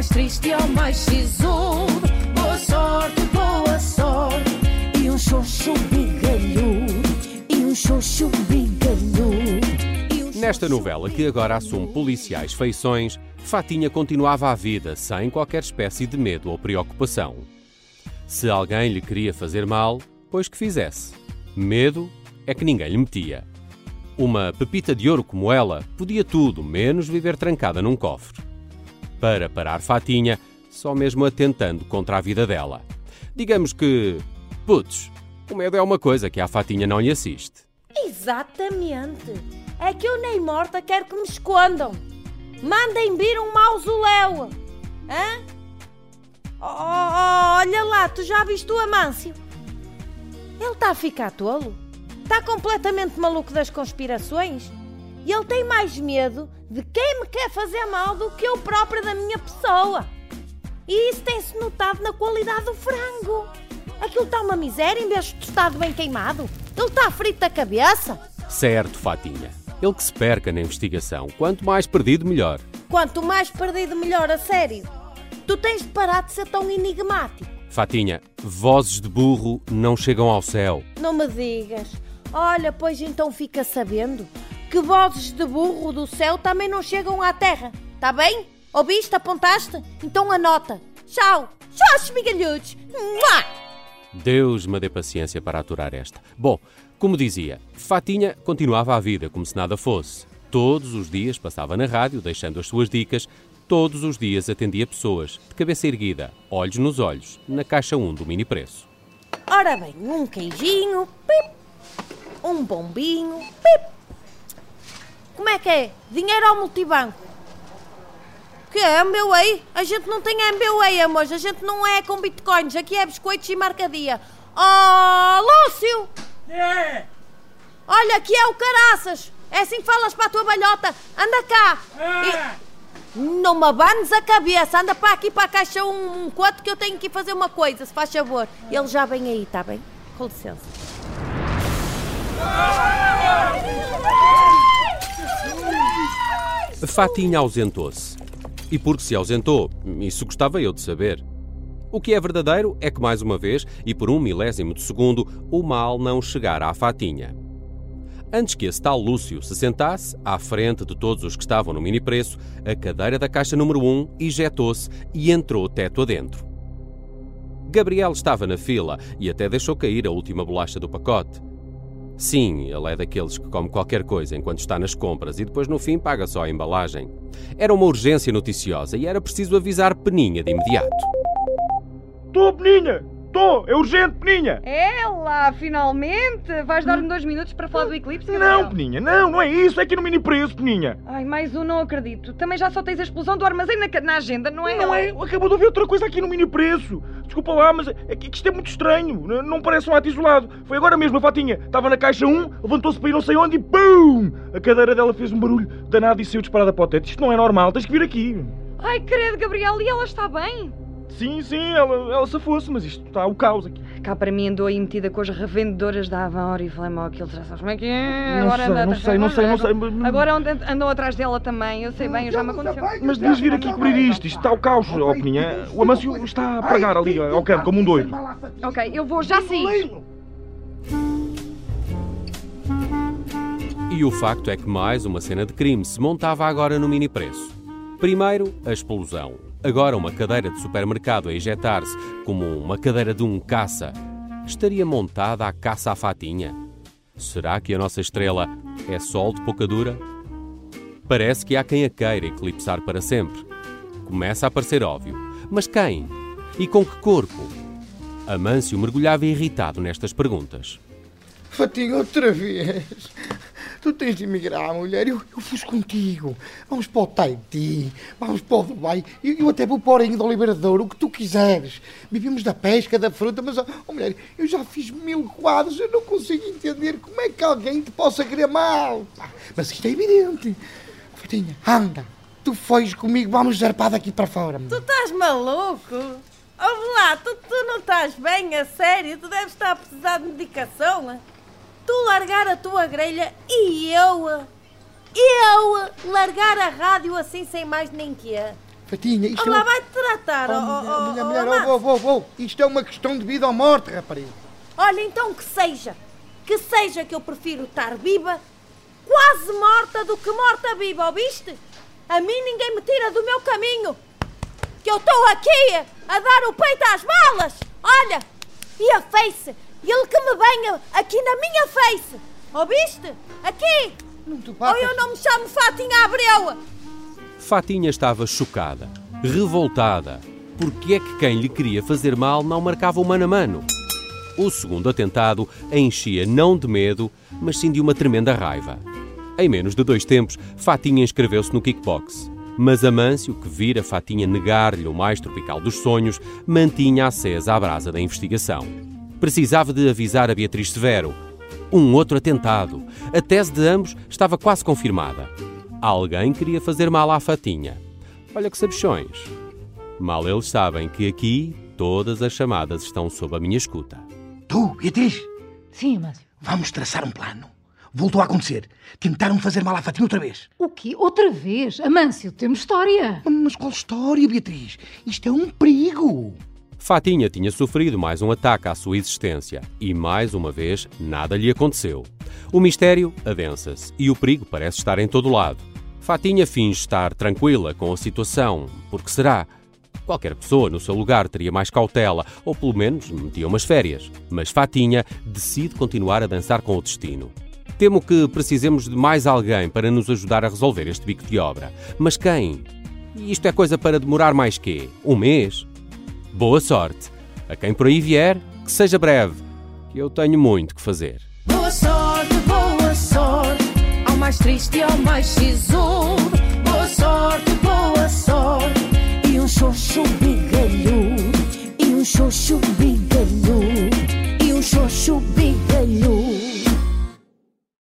mais triste ao mais sisudo. Boa sorte, boa sorte. E um xoxo bigalhudo. E um xoxo bigalhudo. Um Nesta novela, que agora assume policiais feições, Fatinha continuava a vida sem qualquer espécie de medo ou preocupação. Se alguém lhe queria fazer mal, pois que fizesse. Medo é que ninguém lhe metia. Uma pepita de ouro como ela podia tudo, menos viver trancada num cofre. Para parar Fatinha, só mesmo atentando contra a vida dela. Digamos que, putz, o medo é uma coisa que à Fatinha não lhe assiste. Exatamente. É que eu nem morta quero que me escondam. Mandem vir um mausoléu. Hã? Oh, oh, oh, olha lá, tu já viste o Amâncio? Ele está a ficar tolo? Está completamente maluco das conspirações? E ele tem mais medo de quem me quer fazer mal do que eu própria da minha pessoa. E isso tem-se notado na qualidade do frango. Aquilo está uma miséria em vez de tostado bem queimado. Ele está frito da cabeça. Certo, Fatinha. Ele que se perca na investigação. Quanto mais perdido, melhor. Quanto mais perdido, melhor, a sério. Tu tens de parar de ser tão enigmático. Fatinha, vozes de burro não chegam ao céu. Não me digas. Olha, pois então fica sabendo que vozes de burro do céu também não chegam à terra. Tá bem? Ouviste? Apontaste? Então anota. Tchau. Tchau, migalhudos. Mua! Deus me dê paciência para aturar esta. Bom, como dizia, Fatinha continuava a vida como se nada fosse. Todos os dias passava na rádio, deixando as suas dicas. Todos os dias atendia pessoas, de cabeça erguida, olhos nos olhos, na caixa 1 do mini preço. Ora bem, um queijinho, pip. Um bombinho, pip. Como é que é? Dinheiro ao multibanco. Que é MBWay? A gente não tem MBWay, amores. A gente não é com bitcoins. Aqui é biscoitos e marcadia. Oh, Lúcio! É! Olha, aqui é o caraças. É assim que falas para a tua balhota. Anda cá. Ah! E não me abanes a cabeça. Anda para aqui para a caixa um, um quanto que eu tenho que fazer uma coisa, se faz favor. Ele já vem aí, está bem? Com licença. Fatinha ausentou-se. E porque se ausentou, isso gostava eu de saber. O que é verdadeiro é que, mais uma vez, e por um milésimo de segundo, o mal não chegara à Fatinha. Antes que esse tal Lúcio se sentasse, à frente de todos os que estavam no mini preço, a cadeira da caixa número 1 ejetou-se e entrou teto adentro. Gabriel estava na fila e até deixou cair a última bolacha do pacote. Sim, ele é daqueles que come qualquer coisa enquanto está nas compras e depois no fim paga só a embalagem. Era uma urgência noticiosa e era preciso avisar Peninha de imediato. Tô, Peninha! Tô! É urgente, Peninha! É lá, finalmente! Vais dar-me dois minutos para falar do eclipse? Não, Gabriel? Peninha, não, não é isso, é aqui no mini preço, Peninha! Ai, mais um, não acredito. Também já só tens a explosão do armazém na, na agenda, não é? Não é, acabou de ouvir outra coisa aqui no mini preço. Desculpa lá, mas é que isto é muito estranho. N- Não parece um ato isolado. Foi agora mesmo, a Fatinha. Estava na caixa 1, levantou-se para ir não sei onde e BUM! A cadeira dela fez um barulho danado e saiu disparada para o teto. Isto não é normal, tens que vir aqui. Ai, credo, Gabriel, e ela está bem? Sim, sim, ela, ela se fosse, mas isto está o caos aqui. Cá para mim andou aí metida com as revendedoras da Avon e Flame aquilo, já sabes como é que é? Não Agora sei, anda não sei, não sei, não sei, agora- andam atrás dela também, eu sei bem, já me aconteceu. Mas devias vir aqui cobrir isto. Isto está o caos, ó Peninha. O Amâncio está a pregar ali ao campo como um doido. Ok, eu vou já sair. E o facto é que mais uma cena de crime se montava agora no mini preço. Primeiro, a explosão. Agora uma cadeira de supermercado a ejetar-se como uma cadeira de um caça. Estaria montada a caça à fatinha? Será que a nossa estrela é sol de pouca dura? Parece que há quem a queira eclipsar para sempre. Começa a parecer óbvio. Mas quem? E com que corpo? Amâncio mergulhava irritado nestas perguntas. Fatinho, outra vez. Tu tens de emigrar, mulher. Eu, eu fui contigo. Vamos para o Tahiti, vamos para o Dubai. Eu, eu até vou para o Orinho do Liberador, o que tu quiseres. Vivemos da pesca, da fruta, mas, oh, mulher, eu já fiz mil quadros. Eu não consigo entender como é que alguém te possa querer mal. Mas isto é evidente. Fatinha, anda. Tu foges comigo, vamos zarpar daqui para fora. Tu estás maluco? Ouve lá, tu, tu não estás bem, a sério? Tu deves estar a precisar de medicação? Tu largar a tua grelha e eu... Eu largar a rádio assim sem mais nem que é. Fatinha, isto é Olá, uma... vai-te tratar, Oh, ó, ó, mulher, ó, mulher, oh, vou, vou, vou. Isto é uma questão de vida ou morte, rapariga. Olha, então que seja. Que seja que eu prefiro estar viva, quase morta, do que morta viva, ouviste? A mim ninguém me tira do meu caminho. Que eu estou aqui a dar o peito às balas. Olha, e a face? Ele que me venha aqui na minha face. Ouviste? Aqui. Não te Ou eu não me chamo Fatinha Abreu. Fatinha estava chocada, revoltada. Porque é que quem lhe queria fazer mal não marcava o mano a mano? O segundo atentado a enchia não de medo, mas sim de uma tremenda raiva. Em menos de dois tempos, Fatinha inscreveu-se no kickbox. Mas Amâncio, que vira Fatinha negar-lhe o mais tropical dos sonhos, mantinha acesa a brasa da investigação. Precisava de avisar a Beatriz Severo. Um outro atentado. A tese de ambos estava quase confirmada. Alguém queria fazer mal à Fatinha. Olha que sabichões. Mal eles sabem que aqui todas as chamadas estão sob a minha escuta. Tu, Beatriz, Sim, Amâncio. vamos traçar um plano. Voltou a acontecer. Tentaram fazer mal à Fatinha outra vez. O quê? Outra vez? Amâncio, temos história. Mas qual história, Beatriz? Isto é um perigo. Fatinha tinha sofrido mais um ataque à sua existência e, mais uma vez, nada lhe aconteceu. O mistério adensa-se e o perigo parece estar em todo lado. Fatinha finge estar tranquila com a situação, porque será? Qualquer pessoa no seu lugar teria mais cautela, ou pelo menos metia umas férias. Mas Fatinha decide continuar a dançar com o destino. Temo que precisemos de mais alguém para nos ajudar a resolver este bico de obra. Mas quem? Isto é coisa para demorar mais quê? Um mês? Boa sorte. A quem por aí vier, que seja breve, que eu tenho muito que fazer. Boa sorte, boa sorte, ao mais triste e ao mais sisudo. Boa sorte, boa sorte, e um xoxo bigalhudo, e um xoxo